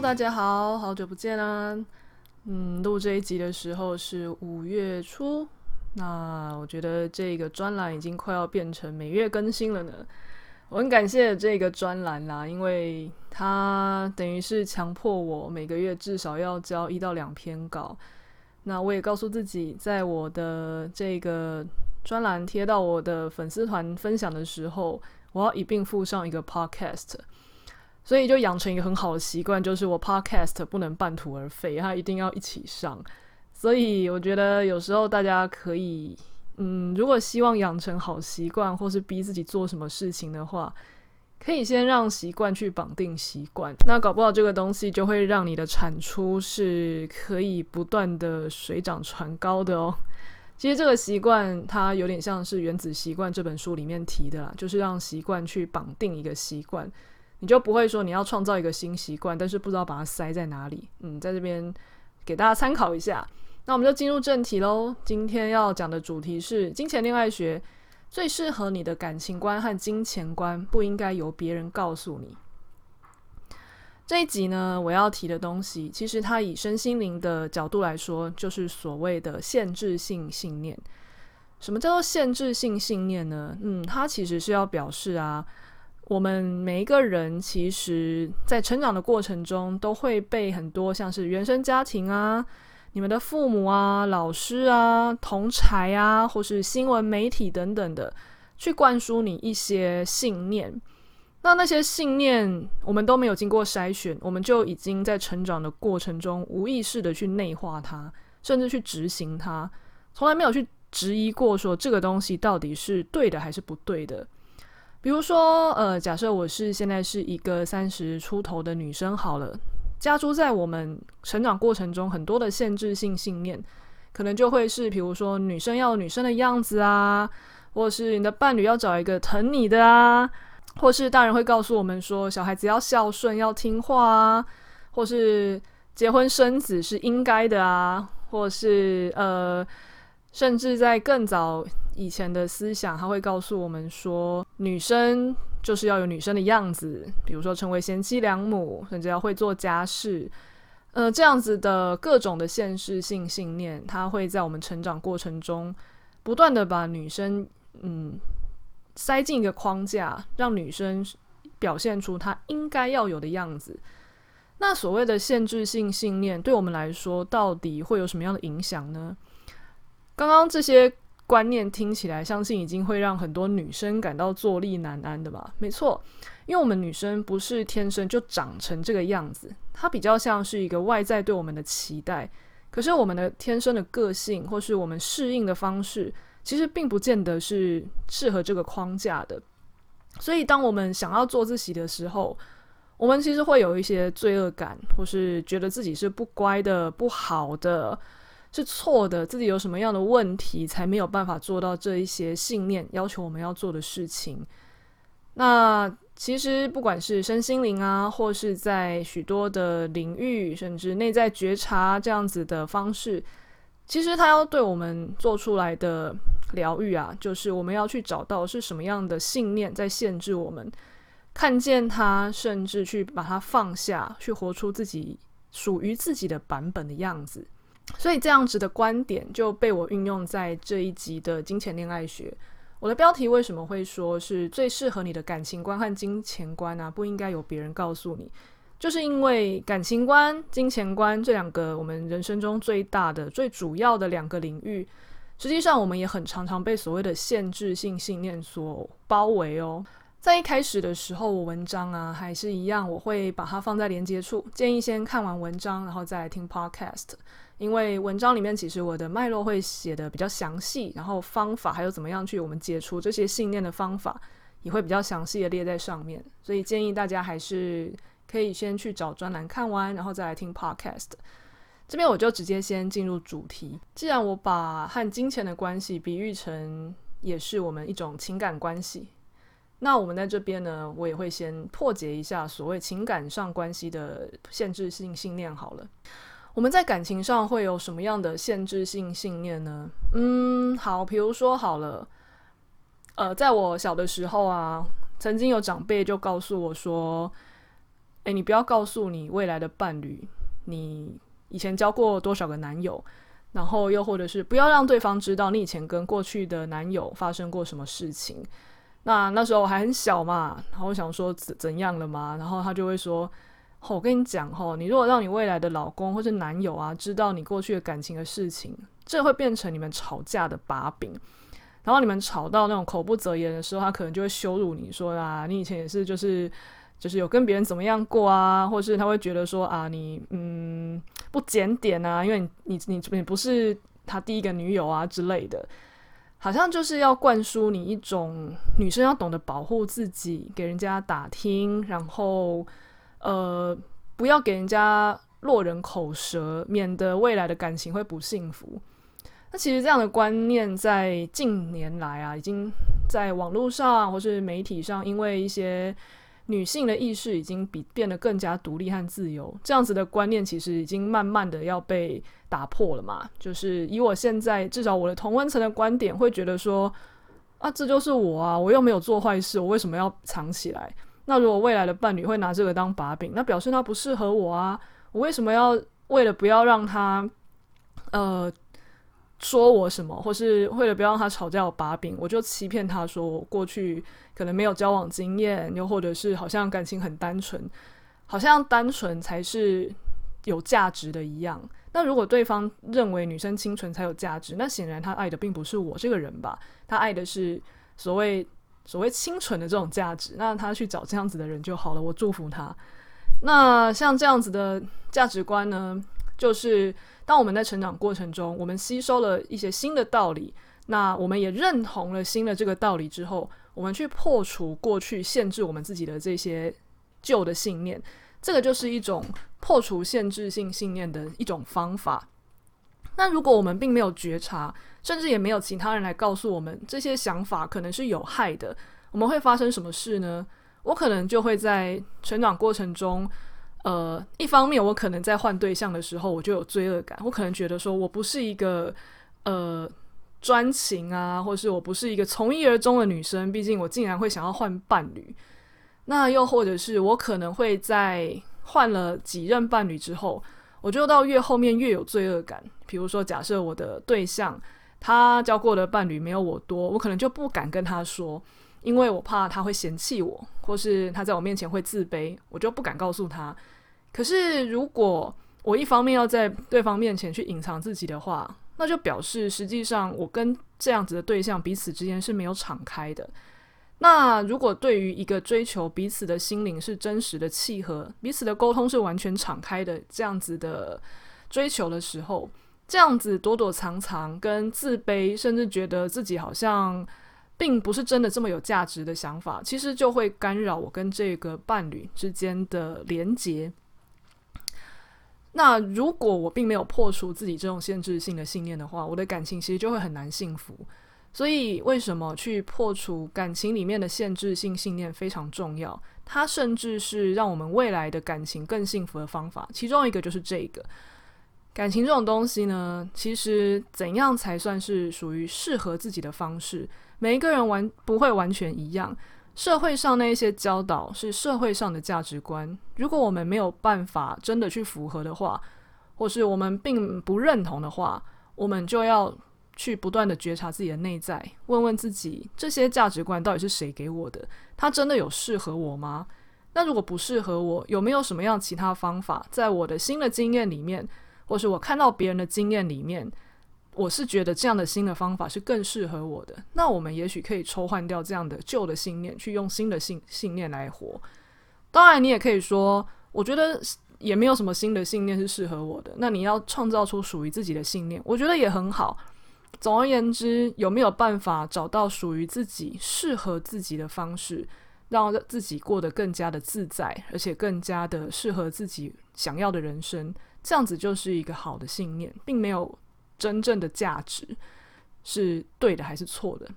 大家好，好久不见啦！嗯，录这一集的时候是五月初，那我觉得这个专栏已经快要变成每月更新了呢。我很感谢这个专栏啦，因为它等于是强迫我每个月至少要交一到两篇稿。那我也告诉自己，在我的这个专栏贴到我的粉丝团分享的时候，我要一并附上一个 podcast。所以就养成一个很好的习惯，就是我 podcast 不能半途而废，它一定要一起上。所以我觉得有时候大家可以。嗯，如果希望养成好习惯，或是逼自己做什么事情的话，可以先让习惯去绑定习惯。那搞不好这个东西就会让你的产出是可以不断的水涨船高的哦。其实这个习惯它有点像是《原子习惯》这本书里面提的啦，就是让习惯去绑定一个习惯，你就不会说你要创造一个新习惯，但是不知道把它塞在哪里。嗯，在这边给大家参考一下。那我们就进入正题喽。今天要讲的主题是金钱恋爱学，最适合你的感情观和金钱观不应该由别人告诉你。这一集呢，我要提的东西，其实它以身心灵的角度来说，就是所谓的限制性信念。什么叫做限制性信念呢？嗯，它其实是要表示啊，我们每一个人其实在成长的过程中，都会被很多像是原生家庭啊。你们的父母啊、老师啊、同侪啊，或是新闻媒体等等的，去灌输你一些信念。那那些信念，我们都没有经过筛选，我们就已经在成长的过程中无意识的去内化它，甚至去执行它，从来没有去质疑过说这个东西到底是对的还是不对的。比如说，呃，假设我是现在是一个三十出头的女生，好了。加诸在我们成长过程中很多的限制性信念，可能就会是，比如说女生要女生的样子啊，或是你的伴侣要找一个疼你的啊，或是大人会告诉我们说，小孩子要孝顺要听话啊，或是结婚生子是应该的啊，或是呃，甚至在更早以前的思想，他会告诉我们说，女生。就是要有女生的样子，比如说成为贤妻良母，甚至要会做家事，呃，这样子的各种的限制性信念，它会在我们成长过程中不断的把女生嗯塞进一个框架，让女生表现出她应该要有的样子。那所谓的限制性信念，对我们来说到底会有什么样的影响呢？刚刚这些。观念听起来，相信已经会让很多女生感到坐立难安的吧？没错，因为我们女生不是天生就长成这个样子，它比较像是一个外在对我们的期待。可是我们的天生的个性或是我们适应的方式，其实并不见得是适合这个框架的。所以，当我们想要做自己的时候，我们其实会有一些罪恶感，或是觉得自己是不乖的、不好的。是错的，自己有什么样的问题，才没有办法做到这一些信念要求我们要做的事情？那其实不管是身心灵啊，或是在许多的领域，甚至内在觉察这样子的方式，其实它要对我们做出来的疗愈啊，就是我们要去找到是什么样的信念在限制我们，看见它，甚至去把它放下，去活出自己属于自己的版本的样子。所以这样子的观点就被我运用在这一集的金钱恋爱学。我的标题为什么会说是最适合你的感情观和金钱观呢？不应该由别人告诉你，就是因为感情观、金钱观这两个我们人生中最大的、最主要的两个领域，实际上我们也很常常被所谓的限制性信念所包围哦。在一开始的时候，我文章啊还是一样，我会把它放在连接处，建议先看完文章，然后再来听 podcast。因为文章里面其实我的脉络会写的比较详细，然后方法还有怎么样去我们解除这些信念的方法，也会比较详细的列在上面。所以建议大家还是可以先去找专栏看完，然后再来听 podcast。这边我就直接先进入主题。既然我把和金钱的关系比喻成也是我们一种情感关系，那我们在这边呢，我也会先破解一下所谓情感上关系的限制性信念。好了，我们在感情上会有什么样的限制性信念呢？嗯，好，比如说好了，呃，在我小的时候啊，曾经有长辈就告诉我说：“诶，你不要告诉你未来的伴侣你。”以前交过多少个男友，然后又或者是不要让对方知道你以前跟过去的男友发生过什么事情。那那时候我还很小嘛，然后我想说怎怎样了嘛，然后他就会说：“哦，我跟你讲哦，你如果让你未来的老公或者男友啊知道你过去的感情的事情，这会变成你们吵架的把柄。然后你们吵到那种口不择言的时候，他可能就会羞辱你说啊，你以前也是就是。”就是有跟别人怎么样过啊，或是他会觉得说啊，你嗯不检点啊，因为你你你不是他第一个女友啊之类的，好像就是要灌输你一种女生要懂得保护自己，给人家打听，然后呃不要给人家落人口舌，免得未来的感情会不幸福。那其实这样的观念在近年来啊，已经在网络上或是媒体上，因为一些。女性的意识已经比变得更加独立和自由，这样子的观念其实已经慢慢的要被打破了嘛。就是以我现在至少我的同温层的观点，会觉得说啊，这就是我啊，我又没有做坏事，我为什么要藏起来？那如果未来的伴侣会拿这个当把柄，那表示他不适合我啊，我为什么要为了不要让他呃。说我什么，或是为了不要让他吵架有把柄，我就欺骗他说我过去可能没有交往经验，又或者是好像感情很单纯，好像单纯才是有价值的一样。那如果对方认为女生清纯才有价值，那显然他爱的并不是我这个人吧？他爱的是所谓所谓清纯的这种价值，那他去找这样子的人就好了，我祝福他。那像这样子的价值观呢，就是。当我们在成长过程中，我们吸收了一些新的道理，那我们也认同了新的这个道理之后，我们去破除过去限制我们自己的这些旧的信念，这个就是一种破除限制性信念的一种方法。那如果我们并没有觉察，甚至也没有其他人来告诉我们这些想法可能是有害的，我们会发生什么事呢？我可能就会在成长过程中。呃，一方面，我可能在换对象的时候，我就有罪恶感。我可能觉得说，我不是一个呃专情啊，或是我不是一个从一而终的女生。毕竟我竟然会想要换伴侣。那又或者是我可能会在换了几任伴侣之后，我就到越后面越有罪恶感。比如说，假设我的对象他交过的伴侣没有我多，我可能就不敢跟他说，因为我怕他会嫌弃我，或是他在我面前会自卑，我就不敢告诉他。可是，如果我一方面要在对方面前去隐藏自己的话，那就表示实际上我跟这样子的对象彼此之间是没有敞开的。那如果对于一个追求彼此的心灵是真实的契合，彼此的沟通是完全敞开的这样子的追求的时候，这样子躲躲藏藏跟自卑，甚至觉得自己好像并不是真的这么有价值的想法，其实就会干扰我跟这个伴侣之间的连结。那如果我并没有破除自己这种限制性的信念的话，我的感情其实就会很难幸福。所以，为什么去破除感情里面的限制性信念非常重要？它甚至是让我们未来的感情更幸福的方法。其中一个就是这个感情这种东西呢，其实怎样才算是属于适合自己的方式？每一个人完不会完全一样。社会上那一些教导是社会上的价值观，如果我们没有办法真的去符合的话，或是我们并不认同的话，我们就要去不断的觉察自己的内在，问问自己这些价值观到底是谁给我的？它真的有适合我吗？那如果不适合我，有没有什么样其他方法，在我的新的经验里面，或是我看到别人的经验里面？我是觉得这样的新的方法是更适合我的。那我们也许可以抽换掉这样的旧的信念，去用新的信信念来活。当然，你也可以说，我觉得也没有什么新的信念是适合我的。那你要创造出属于自己的信念，我觉得也很好。总而言之，有没有办法找到属于自己、适合自己的方式，让自己过得更加的自在，而且更加的适合自己想要的人生？这样子就是一个好的信念，并没有真正的价值是对的还是错的。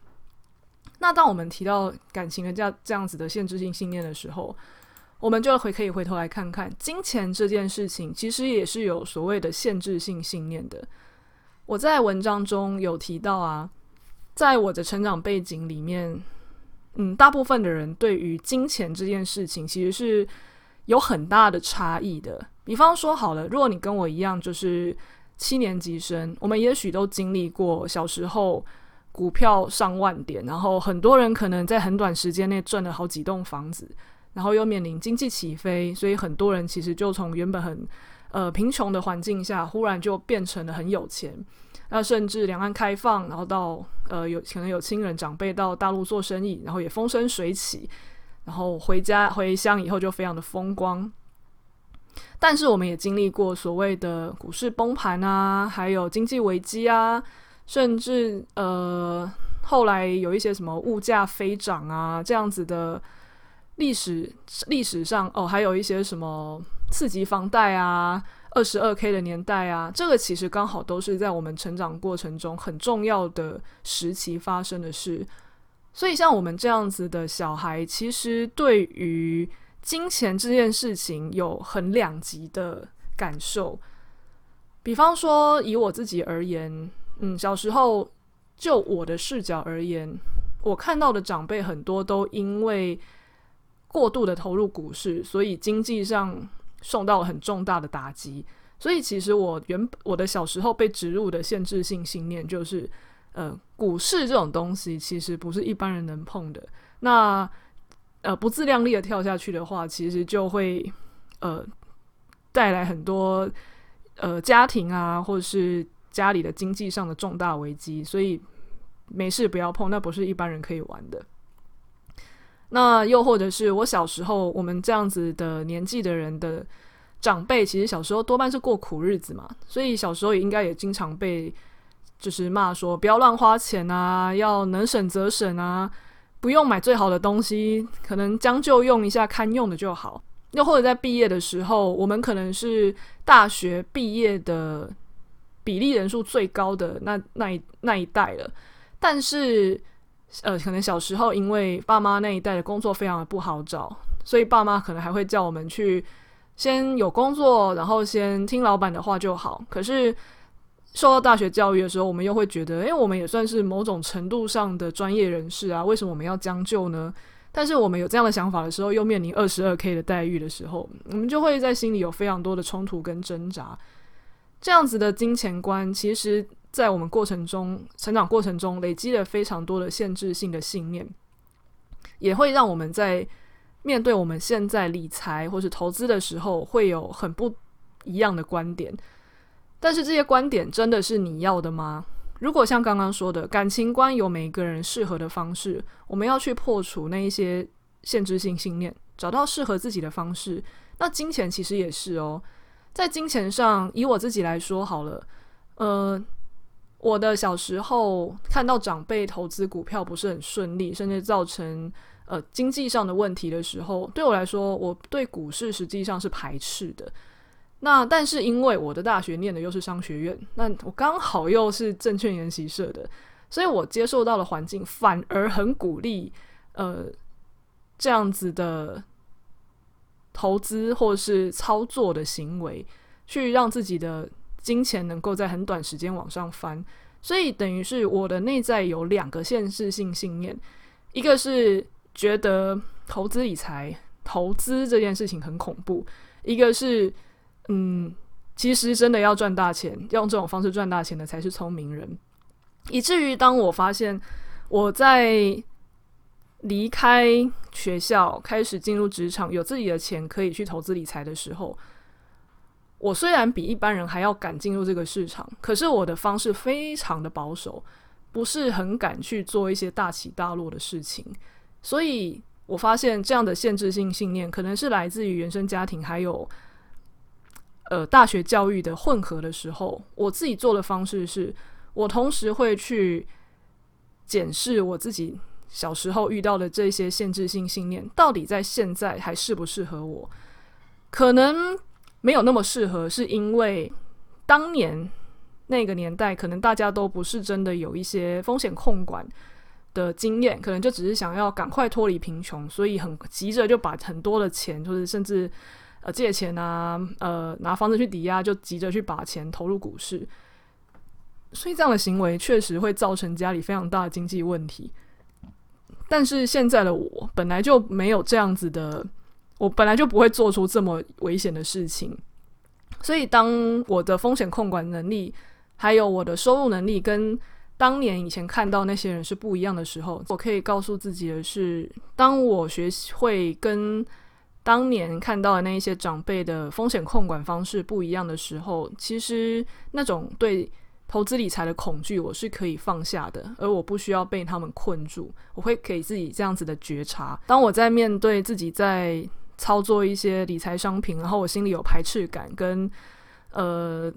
那当我们提到感情的这样这样子的限制性信念的时候，我们就回可以回头来看看金钱这件事情，其实也是有所谓的限制性信念的。我在文章中有提到啊，在我的成长背景里面，嗯，大部分的人对于金钱这件事情其实是有很大的差异的。比方说，好了，如果你跟我一样，就是七年级生，我们也许都经历过小时候股票上万点，然后很多人可能在很短时间内赚了好几栋房子。然后又面临经济起飞，所以很多人其实就从原本很呃贫穷的环境下，忽然就变成了很有钱。那甚至两岸开放，然后到呃有可能有亲人长辈到大陆做生意，然后也风生水起，然后回家回乡以后就非常的风光。但是我们也经历过所谓的股市崩盘啊，还有经济危机啊，甚至呃后来有一些什么物价飞涨啊这样子的。历史历史上哦，还有一些什么次级房贷啊、二十二 K 的年代啊，这个其实刚好都是在我们成长过程中很重要的时期发生的事。所以像我们这样子的小孩，其实对于金钱这件事情有很两极的感受。比方说，以我自己而言，嗯，小时候就我的视角而言，我看到的长辈很多都因为过度的投入股市，所以经济上受到了很重大的打击。所以其实我原我的小时候被植入的限制性信念就是，呃，股市这种东西其实不是一般人能碰的。那呃，不自量力的跳下去的话，其实就会呃带来很多呃家庭啊，或者是家里的经济上的重大危机。所以没事不要碰，那不是一般人可以玩的。那又或者是我小时候，我们这样子的年纪的人的长辈，其实小时候多半是过苦日子嘛，所以小时候也应该也经常被就是骂说不要乱花钱啊，要能省则省啊，不用买最好的东西，可能将就用一下，堪用的就好。又或者在毕业的时候，我们可能是大学毕业的比例人数最高的那那一那一代了，但是。呃，可能小时候因为爸妈那一代的工作非常的不好找，所以爸妈可能还会叫我们去先有工作，然后先听老板的话就好。可是受到大学教育的时候，我们又会觉得，诶，我们也算是某种程度上的专业人士啊，为什么我们要将就呢？但是我们有这样的想法的时候，又面临二十二 K 的待遇的时候，我们就会在心里有非常多的冲突跟挣扎。这样子的金钱观，其实。在我们过程中，成长过程中累积了非常多的限制性的信念，也会让我们在面对我们现在理财或是投资的时候，会有很不一样的观点。但是这些观点真的是你要的吗？如果像刚刚说的，感情观有每一个人适合的方式，我们要去破除那一些限制性信念，找到适合自己的方式。那金钱其实也是哦，在金钱上，以我自己来说好了，呃。我的小时候看到长辈投资股票不是很顺利，甚至造成呃经济上的问题的时候，对我来说，我对股市实际上是排斥的。那但是因为我的大学念的又是商学院，那我刚好又是证券研习社的，所以我接受到的环境反而很鼓励呃这样子的投资或是操作的行为，去让自己的。金钱能够在很短时间往上翻，所以等于是我的内在有两个限制性信念，一个是觉得投资理财、投资这件事情很恐怖，一个是嗯，其实真的要赚大钱，用这种方式赚大钱的才是聪明人。以至于当我发现我在离开学校，开始进入职场，有自己的钱可以去投资理财的时候。我虽然比一般人还要敢进入这个市场，可是我的方式非常的保守，不是很敢去做一些大起大落的事情。所以我发现这样的限制性信念，可能是来自于原生家庭，还有呃大学教育的混合的时候。我自己做的方式是，我同时会去检视我自己小时候遇到的这些限制性信念，到底在现在还适不适合我？可能没有那么适合，是因为当年那个年代，可能大家都不是真的有一些风险控管的经验，可能就只是想要赶快脱离贫穷，所以很急着就把很多的钱，就是甚至呃借钱啊，呃拿房子去抵押，就急着去把钱投入股市。所以这样的行为确实会造成家里非常大的经济问题。但是现在的我本来就没有这样子的，我本来就不会做出这么危险的事情。所以当我的风险控管能力，还有我的收入能力跟当年以前看到那些人是不一样的时候，我可以告诉自己的是，当我学会跟当年看到的那一些长辈的风险控管方式不一样的时候，其实那种对。投资理财的恐惧，我是可以放下的，而我不需要被他们困住。我会给自己这样子的觉察。当我在面对自己在操作一些理财商品，然后我心里有排斥感跟呃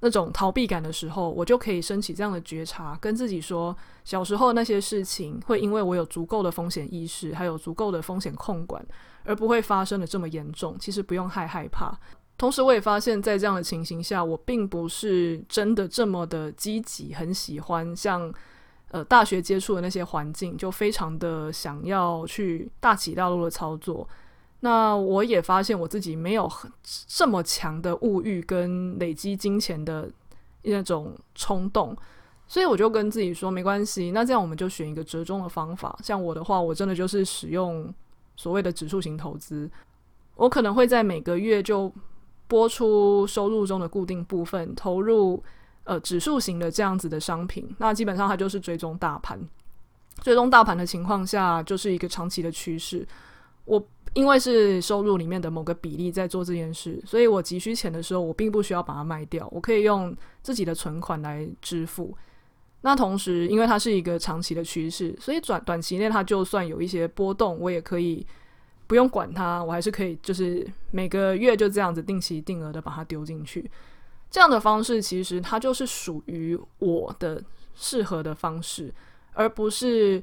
那种逃避感的时候，我就可以升起这样的觉察，跟自己说：小时候那些事情会因为我有足够的风险意识，还有足够的风险控管，而不会发生的这么严重。其实不用太害怕。同时，我也发现，在这样的情形下，我并不是真的这么的积极，很喜欢像呃大学接触的那些环境，就非常的想要去大起大落的操作。那我也发现我自己没有很这么强的物欲跟累积金钱的那种冲动，所以我就跟自己说，没关系，那这样我们就选一个折中的方法。像我的话，我真的就是使用所谓的指数型投资，我可能会在每个月就。拨出收入中的固定部分，投入呃指数型的这样子的商品，那基本上它就是追踪大盘。追踪大盘的情况下，就是一个长期的趋势。我因为是收入里面的某个比例在做这件事，所以我急需钱的时候，我并不需要把它卖掉，我可以用自己的存款来支付。那同时，因为它是一个长期的趋势，所以短短期内它就算有一些波动，我也可以。不用管它，我还是可以，就是每个月就这样子定期定额的把它丢进去。这样的方式其实它就是属于我的适合的方式，而不是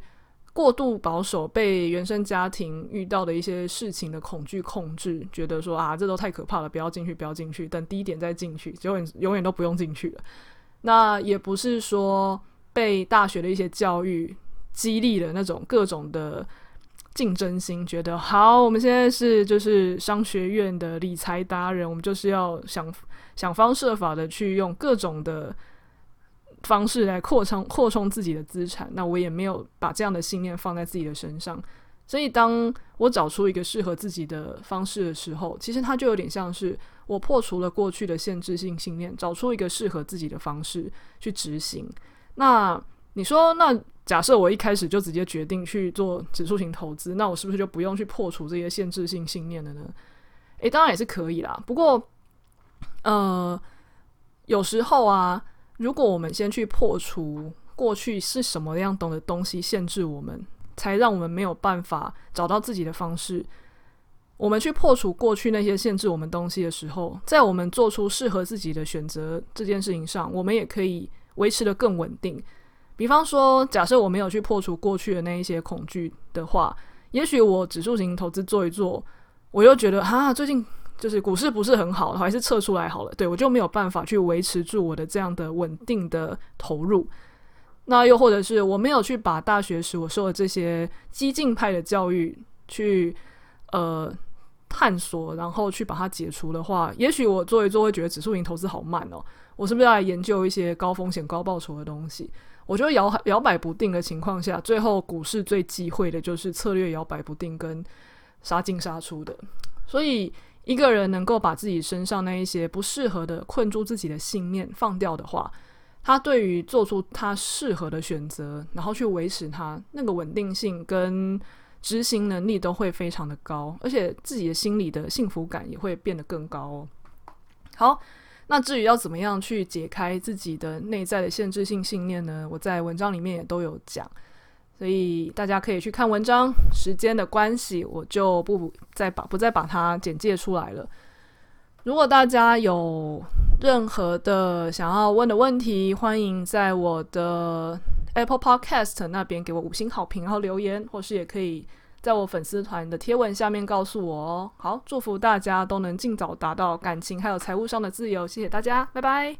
过度保守，被原生家庭遇到的一些事情的恐惧控制，觉得说啊，这都太可怕了，不要进去，不要进去，等低点再进去，永远永远都不用进去了。那也不是说被大学的一些教育激励了那种各种的。竞争心，觉得好，我们现在是就是商学院的理财达人，我们就是要想想方设法的去用各种的方式来扩充扩充自己的资产。那我也没有把这样的信念放在自己的身上，所以当我找出一个适合自己的方式的时候，其实它就有点像是我破除了过去的限制性信念，找出一个适合自己的方式去执行。那你说那？假设我一开始就直接决定去做指数型投资，那我是不是就不用去破除这些限制性信念了呢？诶，当然也是可以啦。不过，呃，有时候啊，如果我们先去破除过去是什么样懂的东西限制我们，才让我们没有办法找到自己的方式。我们去破除过去那些限制我们东西的时候，在我们做出适合自己的选择这件事情上，我们也可以维持得更稳定。比方说，假设我没有去破除过去的那一些恐惧的话，也许我指数型投资做一做，我又觉得哈，最近就是股市不是很好，还是撤出来好了。对，我就没有办法去维持住我的这样的稳定的投入。那又或者是我没有去把大学时我受的这些激进派的教育去呃探索，然后去把它解除的话，也许我做一做会觉得指数型投资好慢哦。我是不是要来研究一些高风险高报酬的东西？我觉得摇摇摆不定的情况下，最后股市最忌讳的就是策略摇摆不定跟杀进杀出的。所以，一个人能够把自己身上那一些不适合的困住自己的信念放掉的话，他对于做出他适合的选择，然后去维持他那个稳定性跟执行能力都会非常的高，而且自己的心里的幸福感也会变得更高哦。好。那至于要怎么样去解开自己的内在的限制性信念呢？我在文章里面也都有讲，所以大家可以去看文章。时间的关系，我就不再把不再把它简介出来了。如果大家有任何的想要问的问题，欢迎在我的 Apple Podcast 那边给我五星好评，然后留言，或是也可以在我粉丝团的贴文下面告诉我哦。好，祝福大家都能尽早达到感情还有财务上的自由，谢谢大家，拜拜。